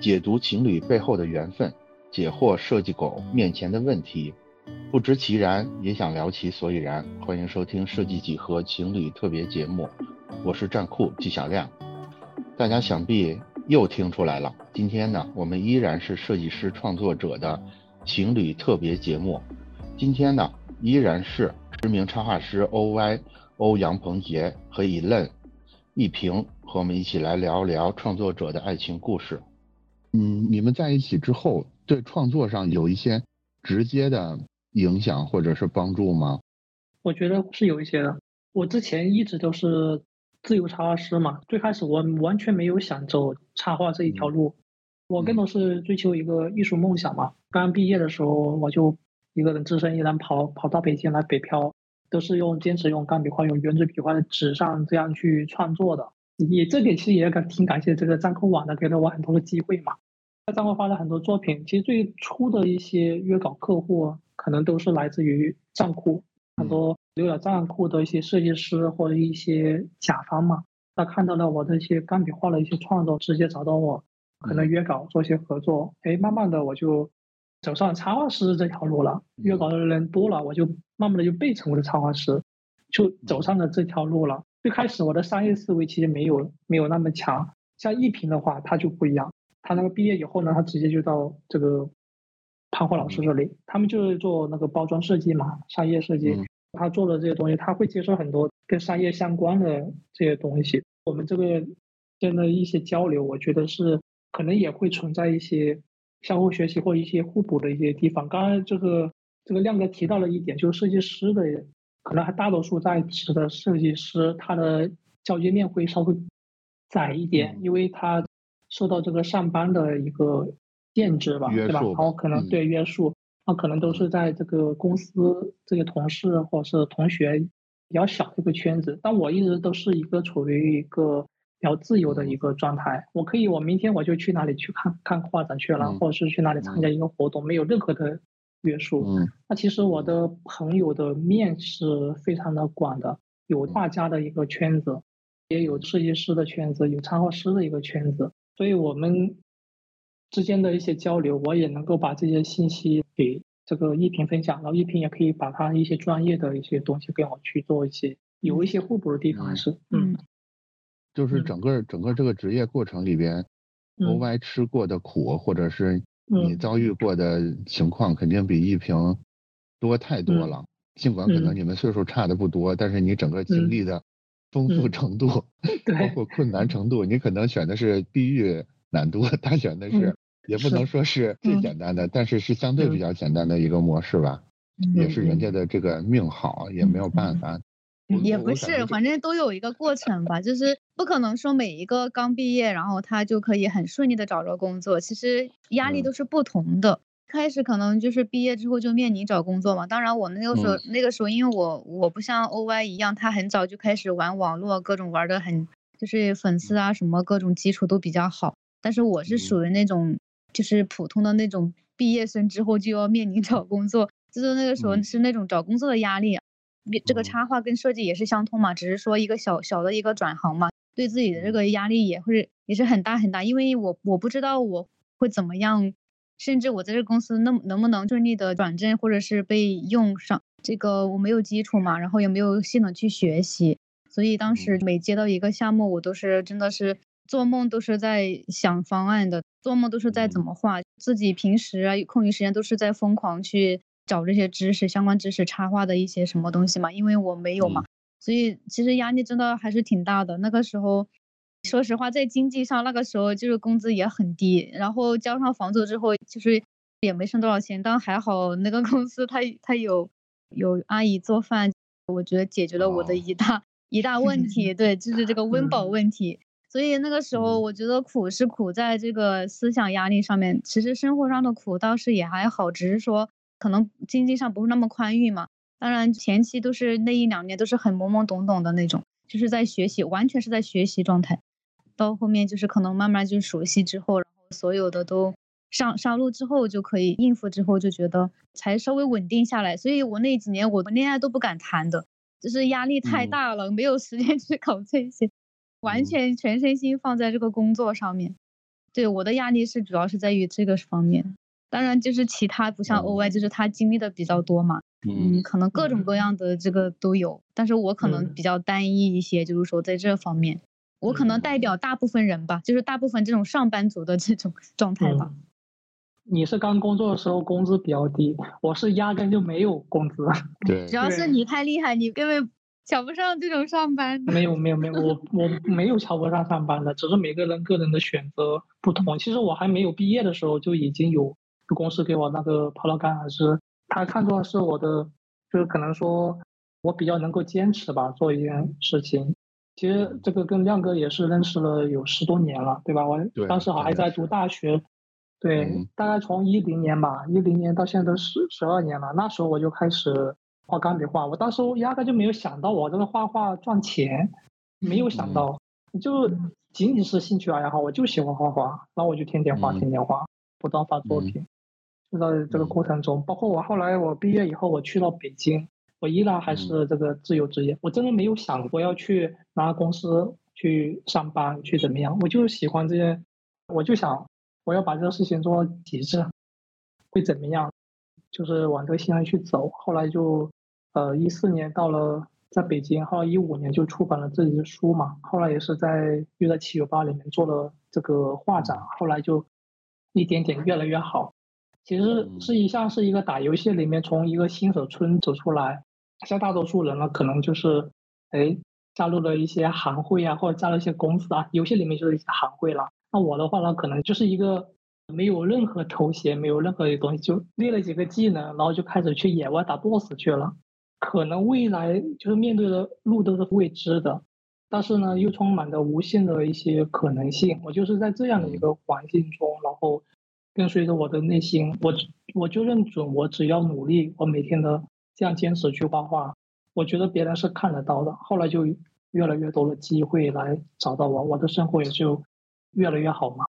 解读情侣背后的缘分，解惑设计狗面前的问题，不知其然也想聊其所以然。欢迎收听设计几何情侣特别节目，我是战酷纪晓亮。大家想必又听出来了，今天呢，我们依然是设计师创作者的情侣特别节目。今天呢，依然是知名插画师 OY 欧阳鹏杰和 Elen 一平和我们一起来聊聊创作者的爱情故事。嗯，你们在一起之后，对创作上有一些直接的影响或者是帮助吗？我觉得是有一些的。我之前一直都是自由插画师嘛，最开始我完全没有想走插画这一条路，我更多是追求一个艺术梦想嘛。刚毕业的时候，我就一个人只身一人跑跑到北京来北漂，都是用坚持用钢笔画、用圆珠笔画在纸上这样去创作的。也这点其实也感挺感谢这个站酷网的，给了我很多的机会嘛。在站酷发了很多作品，其实最初的一些约稿客户可能都是来自于站酷，很多浏览站酷的一些设计师或者一些甲方嘛，他看到了我的一些钢笔画的一些创作，直接找到我，可能约稿做一些合作。哎，慢慢的我就走上插画师这条路了，约稿的人多了，我就慢慢的就被成为了插画师，就走上了这条路了。最开始我的商业思维其实没有没有那么强，像一平的话他就不一样，他那个毕业以后呢，他直接就到这个潘华老师这里，他们就是做那个包装设计嘛，商业设计，他做的这些东西，他会接受很多跟商业相关的这些东西。我们这个间的一些交流，我觉得是可能也会存在一些相互学习或一些互补的一些地方。刚刚这个这个亮哥提到了一点，就是设计师的。可能还大多数在职的设计师，他的交接面会稍微窄一点，因为他受到这个上班的一个限制吧，对吧？然后可能对约束，那可能都是在这个公司这些同事或者是同学比较小的一个圈子。但我一直都是一个处于一个比较自由的一个状态，我可以，我明天我就去哪里去看看画展去了，或者是去哪里参加一个活动，没有任何的。约束，嗯，那其实我的朋友的面是非常的广的，有画家的一个圈子，也有设计师的圈子，有插画师的一个圈子，所以我们之间的一些交流，我也能够把这些信息给这个一平分享，然后一平也可以把他一些专业的一些东西跟我去做一些有一些互补的地方，还是嗯，就是整个整个这个职业过程里边，OY 吃过的苦，或者是。你遭遇过的情况肯定比一平多太多了，尽管可能你们岁数差的不多，但是你整个经历的丰富程度，包括困难程度，你可能选的是地狱难度，他选的是也不能说是最简单的，但是是相对比较简单的一个模式吧，也是人家的这个命好，也没有办法。也不是，反正都有一个过程吧，就是不可能说每一个刚毕业，然后他就可以很顺利的找着工作。其实压力都是不同的。开始可能就是毕业之后就面临找工作嘛。当然我那个时候那个时候，因为我我不像 OY 一样，他很早就开始玩网络，各种玩的很，就是粉丝啊什么各种基础都比较好。但是我是属于那种就是普通的那种毕业生之后就要面临找工作，就是那个时候是那种找工作的压力。这个插画跟设计也是相通嘛，只是说一个小小的一个转行嘛，对自己的这个压力也会也是很大很大，因为我我不知道我会怎么样，甚至我在这公司能能不能顺利的转正或者是被用上，这个我没有基础嘛，然后也没有系统去学习，所以当时每接到一个项目，我都是真的是做梦都是在想方案的，做梦都是在怎么画，自己平时啊空余时间都是在疯狂去。找这些知识相关知识插画的一些什么东西嘛，因为我没有嘛，所以其实压力真的还是挺大的。那个时候，说实话，在经济上那个时候就是工资也很低，然后交上房租之后，就是也没剩多少钱。但还好那个公司他他有有阿姨做饭，我觉得解决了我的一大一大问题。对，就是这个温饱问题。所以那个时候我觉得苦是苦在这个思想压力上面，其实生活上的苦倒是也还好，只是说。可能经济上不是那么宽裕嘛，当然前期都是那一两年都是很懵懵懂懂的那种，就是在学习，完全是在学习状态。到后面就是可能慢慢就熟悉之后，然后所有的都上上路之后就可以应付，之后就觉得才稍微稳定下来。所以我那几年我恋爱都不敢谈的，就是压力太大了，没有时间 去搞这些，完全全身心放在这个工作上面。对我的压力是主要是在于这个方面。当然，就是其他不像 OY，就是他经历的比较多嘛，嗯，可能各种各样的这个都有。但是我可能比较单一一些，就是说在这方面，我可能代表大部分人吧，就是大部分这种上班族的这种状态吧。你是刚工作的时候工资比较低，我是压根就没有工资。对，主要是你太厉害，你根本瞧不上这种上班。没有没有没有，我我没有瞧不上上班的，只是每个人个人的选择不同。其实我还没有毕业的时候就已经有。公司给我那个跑道杆，还是他看中的是我的，就是可能说我比较能够坚持吧，做一件事情。其实这个跟亮哥也是认识了有十多年了，对吧？我当时还在读大学，对，大概从一零年吧，一零年到现在都十十二年了。那时候我就开始画钢笔画，我当时压根就没有想到我这个画画赚钱，没有想到，就仅仅是兴趣爱好，我就喜欢画画，然后我就天天画，天天画，不断发作品。就在这个过程中，包括我后来我毕业以后，我去到北京，我依然还是这个自由职业。我真的没有想过要去拿公司去上班去怎么样，我就喜欢这些，我就想我要把这个事情做到极致，会怎么样？就是往这个方向去走。后来就，呃，一四年到了在北京，后来一五年就出版了自己的书嘛。后来也是在又在七九八里面做了这个画展，后来就一点点越来越好。其实是一像是一个打游戏里面从一个新手村走出来，像大多数人呢，可能就是，哎，加入了一些行会啊，或者加入一些公司啊，游戏里面就是一些行会了。那我的话呢，可能就是一个没有任何头衔，没有任何的东西，就练了几个技能，然后就开始去野外打 BOSS 去了。可能未来就是面对的路都是未知的，但是呢，又充满着无限的一些可能性。我就是在这样的一个环境中，然后。跟随着我的内心，我我就认准，我只要努力，我每天的这样坚持去画画，我觉得别人是看得到的。后来就越来越多的机会来找到我，我的生活也就越来越好嘛。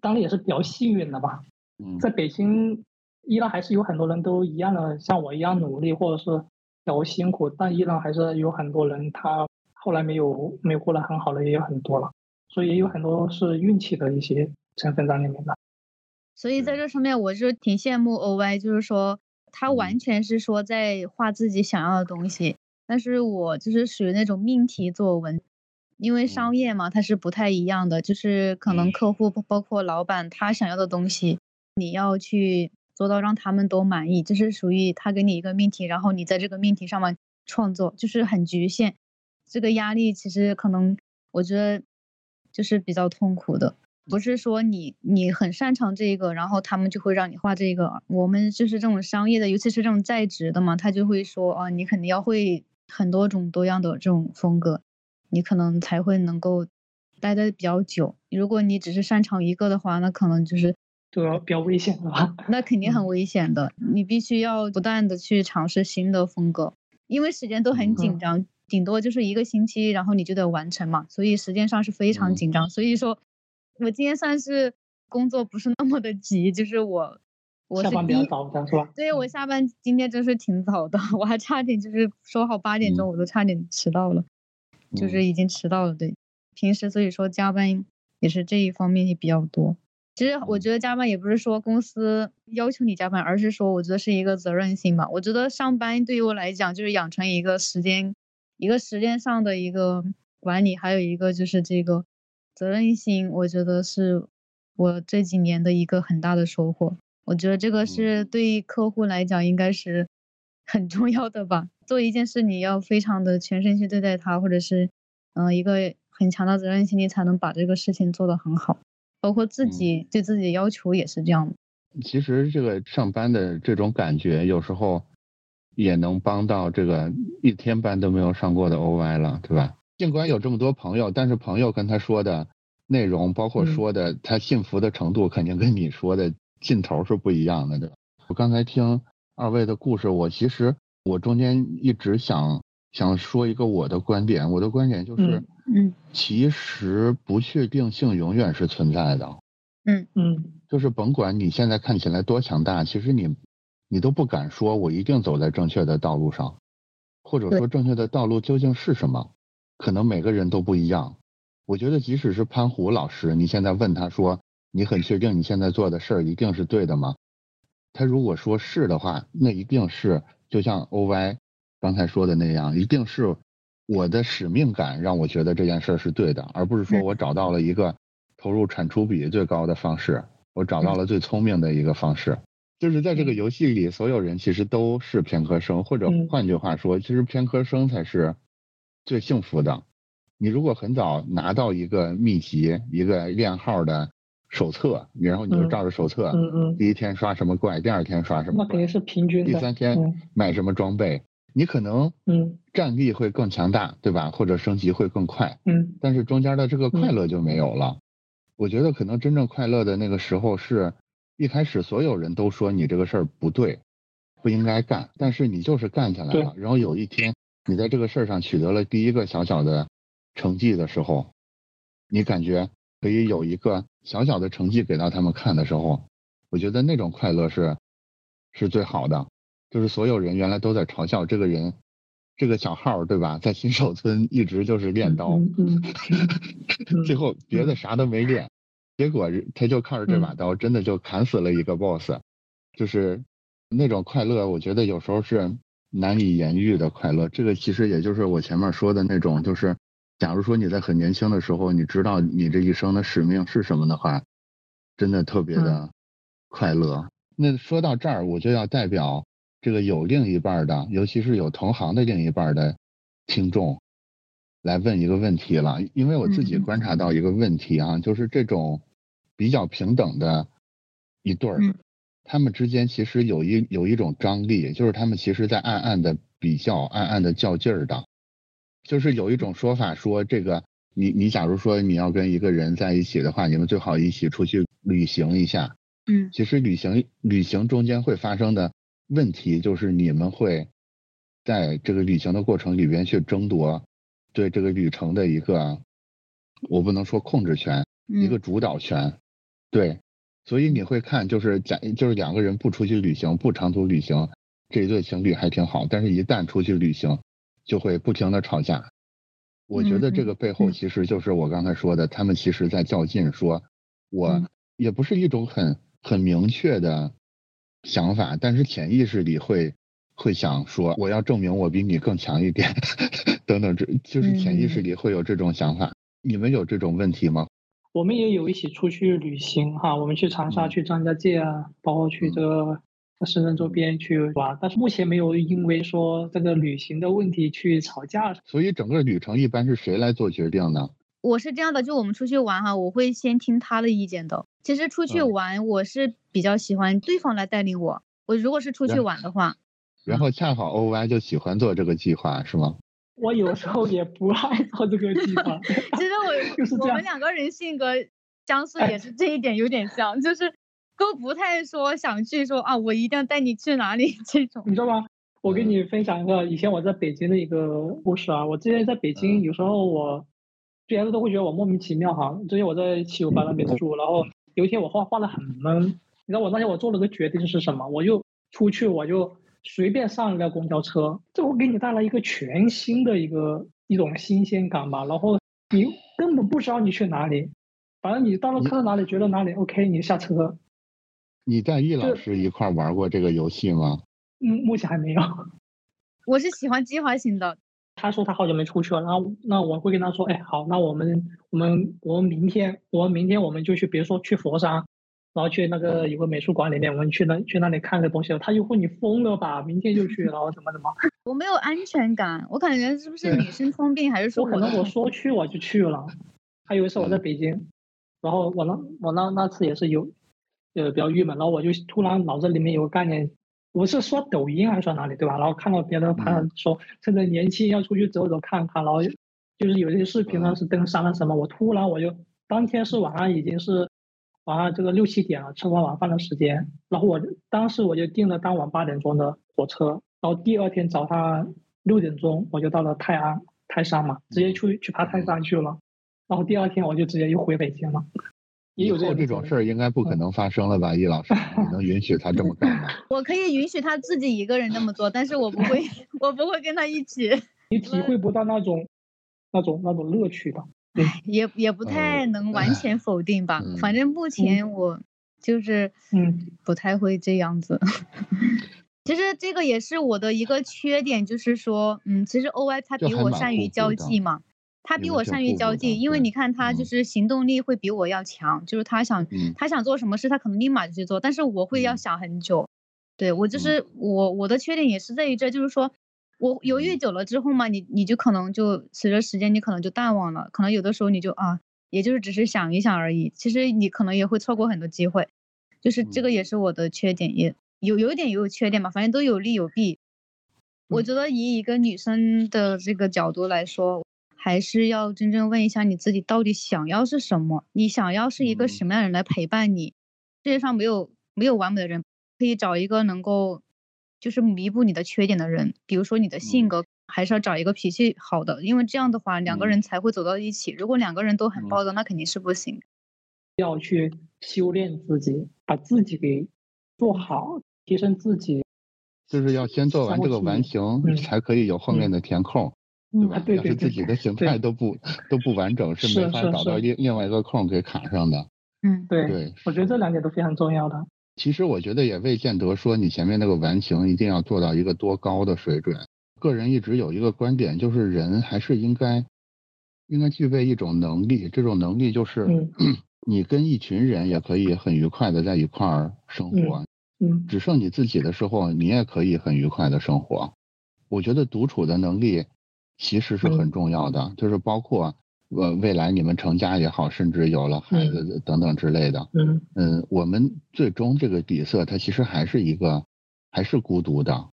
当然也是比较幸运的吧。嗯在北京依然还是有很多人都一样的，像我一样努力或者是比较辛苦，但依然还是有很多人他后来没有没有过得很好的也有很多了，所以也有很多是运气的一些成分在里面的。所以在这上面，我就挺羡慕 OY，就是说他完全是说在画自己想要的东西。但是我就是属于那种命题作文，因为商业嘛，它是不太一样的，就是可能客户包括老板他想要的东西，你要去做到让他们都满意，就是属于他给你一个命题，然后你在这个命题上面创作，就是很局限。这个压力其实可能我觉得就是比较痛苦的。不是说你你很擅长这个，然后他们就会让你画这个。我们就是这种商业的，尤其是这种在职的嘛，他就会说啊，你肯定要会很多种多样的这种风格，你可能才会能够待的比较久。如果你只是擅长一个的话，那可能就是就要比较危险的吧？那肯定很危险的。你必须要不断的去尝试新的风格，因为时间都很紧张，顶多就是一个星期，然后你就得完成嘛，所以时间上是非常紧张。所以说。我今天算是工作不是那么的急，就是我，我下班比较早的是吧？对，我下班今天真是挺早的，我还差点就是说好八点钟，我都差点迟到了，就是已经迟到了。对，平时所以说加班也是这一方面也比较多。其实我觉得加班也不是说公司要求你加班，而是说我觉得是一个责任心吧。我觉得上班对于我来讲就是养成一个时间，一个时间上的一个管理，还有一个就是这个。责任心，我觉得是我这几年的一个很大的收获。我觉得这个是对客户来讲应该是 很重要的吧。做一件事，你要非常的全身心对待它，或者是嗯一个很强的责任心，你才能把这个事情做得很好。包括自己对自己的要求也是这样的。其实这个上班的这种感觉，有时候也能帮到这个一天班都没有上过的 OY 了，对吧？尽管有这么多朋友，但是朋友跟他说的内容，包括说的他信服的程度，肯定跟你说的劲头是不一样的，对吧？我刚才听二位的故事，我其实我中间一直想想说一个我的观点，我的观点就是，嗯，其实不确定性永远是存在的，嗯。嗯，就是甭管你现在看起来多强大，其实你你都不敢说我一定走在正确的道路上，或者说正确的道路究竟是什么？可能每个人都不一样，我觉得即使是潘虎老师，你现在问他说你很确定你现在做的事儿一定是对的吗？他如果说是的话，那一定是就像 OY 刚才说的那样，一定是我的使命感让我觉得这件事儿是对的，而不是说我找到了一个投入产出比最高的方式，我找到了最聪明的一个方式。就是在这个游戏里，所有人其实都是偏科生，或者换句话说，其实偏科生才是最幸福的。你如果很早拿到一个秘籍，一个练号的。手册，然后你就照着手册，嗯嗯，第一天刷什么怪，第二天刷什么，那肯定是平均的。第三天买什么装备，你可能嗯战力会更强大，对吧？或者升级会更快，嗯。但是中间的这个快乐就没有了。我觉得可能真正快乐的那个时候是，一开始所有人都说你这个事儿不对，不应该干，但是你就是干下来了。然后有一天你在这个事儿上取得了第一个小小的成绩的时候，你感觉。可以有一个小小的成绩给到他们看的时候，我觉得那种快乐是是最好的。就是所有人原来都在嘲笑这个人，这个小号对吧？在新手村一直就是练刀，最后别的啥都没练，结果他就靠着这把刀，真的就砍死了一个 boss。就是那种快乐，我觉得有时候是难以言喻的快乐。这个其实也就是我前面说的那种，就是。假如说你在很年轻的时候，你知道你这一生的使命是什么的话，真的特别的快乐。那说到这儿，我就要代表这个有另一半的，尤其是有同行的另一半的听众，来问一个问题了。因为我自己观察到一个问题啊，就是这种比较平等的一对儿，他们之间其实有一有一种张力，就是他们其实在暗暗的比较，暗暗的较劲儿的。就是有一种说法说，这个你你假如说你要跟一个人在一起的话，你们最好一起出去旅行一下。嗯，其实旅行旅行中间会发生的问题，就是你们会在这个旅行的过程里边去争夺对这个旅程的一个，我不能说控制权，一个主导权。对，所以你会看，就是假就是两个人不出去旅行，不长途旅行，这一对情侣还挺好，但是一旦出去旅行。就会不停的吵架，我觉得这个背后其实就是我刚才说的，他们其实在较劲，说我也不是一种很很明确的想法，但是潜意识里会会想说我要证明我比你更强一点，等等，这就是潜意识里会有这种想法。你们有这种问题吗？我们也有一起出去旅行哈，我们去长沙、去张家界啊，包括去这个。深圳周边去玩，但是目前没有因为说这个旅行的问题去吵架。所以整个旅程一般是谁来做决定呢？我是这样的，就我们出去玩哈，我会先听他的意见的。其实出去玩，我是比较喜欢对方来带领我。我如果是出去玩的话，然后恰好 O Y 就喜欢做这个计划，是吗？我有时候也不爱做这个地方。其实我我们两个人性格相似，也是这一点有点像，就是。都不太说想去说啊，我一定要带你去哪里这种，你知道吗？我给你分享一个以前我在北京的一个故事啊。我之前在北京，有时候我，别人都会觉得我莫名其妙哈。之前我在七九八那边住，然后有一天我画画的很闷，你知道我那天我做了个决定是什么？我就出去，我就随便上一辆公交车，这会给你带来一个全新的一个一种新鲜感吧。然后你根本不知道你去哪里，反正你到了看到哪里觉得哪里 OK，你下车。你带易老师一块玩过这个游戏吗？嗯，目前还没有。我是喜欢计划型的。他说他好久没出去了，然后那我会跟他说，哎，好，那我们我们我们明天我们明天我们就去，比如说去佛山，然后去那个有个美术馆里面，我们去那去那里看个东西。他就会你疯了吧？明天就去，然后怎么怎么？我没有安全感，我感觉是不是女生通病，还是说我可能我说去我就去了。还有一次我在北京，然后我那我那那次也是有。呃，比较郁闷，然后我就突然脑子里面有个概念，我是刷抖音还是刷哪里，对吧？然后看到别人拍说趁着年轻要出去走走看看，然后就是有些视频呢是登山了什么，我突然我就当天是晚上已经是晚上这个六七点了，吃完晚饭的时间，然后我当时我就订了当晚八点钟的火车，然后第二天早上六点钟我就到了泰安泰山嘛，直接去去爬泰山去了，然后第二天我就直接又回北京了。以后这种事儿应该不可能发生了吧，易老师？你能允许他这么干吗？我可以允许他自己一个人这么做，但是我不会，我不会跟他一起。你体会不到那种、那种、那种乐趣的。唉，也也不太能完全否定吧。反正目前我就是嗯不太会这样子。其实这个也是我的一个缺点，就是说，嗯，其实 O Y 他比我善于交际嘛，他比我善于交际，因为你看他就是行动力会比我要强，就是他想他想做什么事，他可能立马就去做，但是我会要想很久。对我就是我我的缺点也是在于这，就是说我犹豫久了之后嘛，你你就可能就随着时间你可能就淡忘了，可能有的时候你就啊，也就是只是想一想而已，其实你可能也会错过很多机会，就是这个也是我的缺点也。有有一点也有缺点吧，反正都有利有弊。我觉得以一个女生的这个角度来说，还是要真正问一下你自己到底想要是什么。你想要是一个什么样的人来陪伴你？世界上没有没有完美的人，可以找一个能够就是弥补你的缺点的人。比如说你的性格，还是要找一个脾气好的，因为这样的话两个人才会走到一起。如果两个人都很暴躁，那肯定是不行。要去修炼自己，把自己给做好。提升自己，就是要先做完这个完形，才可以有后面的填空，对吧？要是自己的形态都不都不完整，是没法找到另另外一个空给卡上的。嗯，对对，我觉得这两点都非常重要的。其实我觉得也未见得说你前面那个完形一定要做到一个多高的水准。个人一直有一个观点，就是人还是应该应该具备一种能力，这种能力就是 你跟一群人也可以很愉快的在一块儿生活。嗯，只剩你自己的时候，你也可以很愉快的生活。我觉得独处的能力其实是很重要的，就是包括呃未来你们成家也好，甚至有了孩子等等之类的。嗯嗯，我们最终这个底色，它其实还是一个还是孤独的。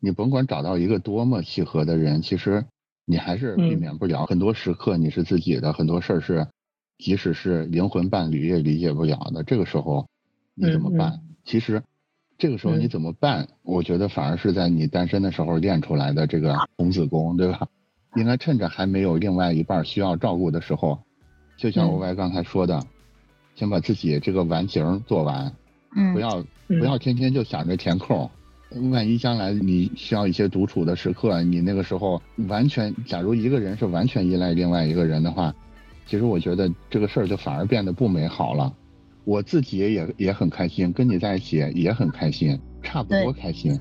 你甭管找到一个多么契合的人，其实你还是避免不了很多时刻你是自己的，很多事儿是即使是灵魂伴侣也理解不了的。这个时候你怎么办？其实。这个时候你怎么办？我觉得反而是在你单身的时候练出来的这个童子功，对吧？应该趁着还没有另外一半需要照顾的时候，就像 Y 刚才说的，先把自己这个完形做完，嗯，不要不要天天就想着填空，万一将来你需要一些独处的时刻，你那个时候完全，假如一个人是完全依赖另外一个人的话，其实我觉得这个事儿就反而变得不美好了。我自己也也很开心，跟你在一起也很开心，差不多开心。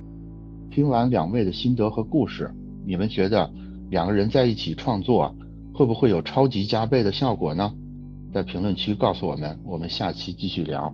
听完两位的心得和故事，你们觉得两个人在一起创作会不会有超级加倍的效果呢？在评论区告诉我们，我们下期继续聊。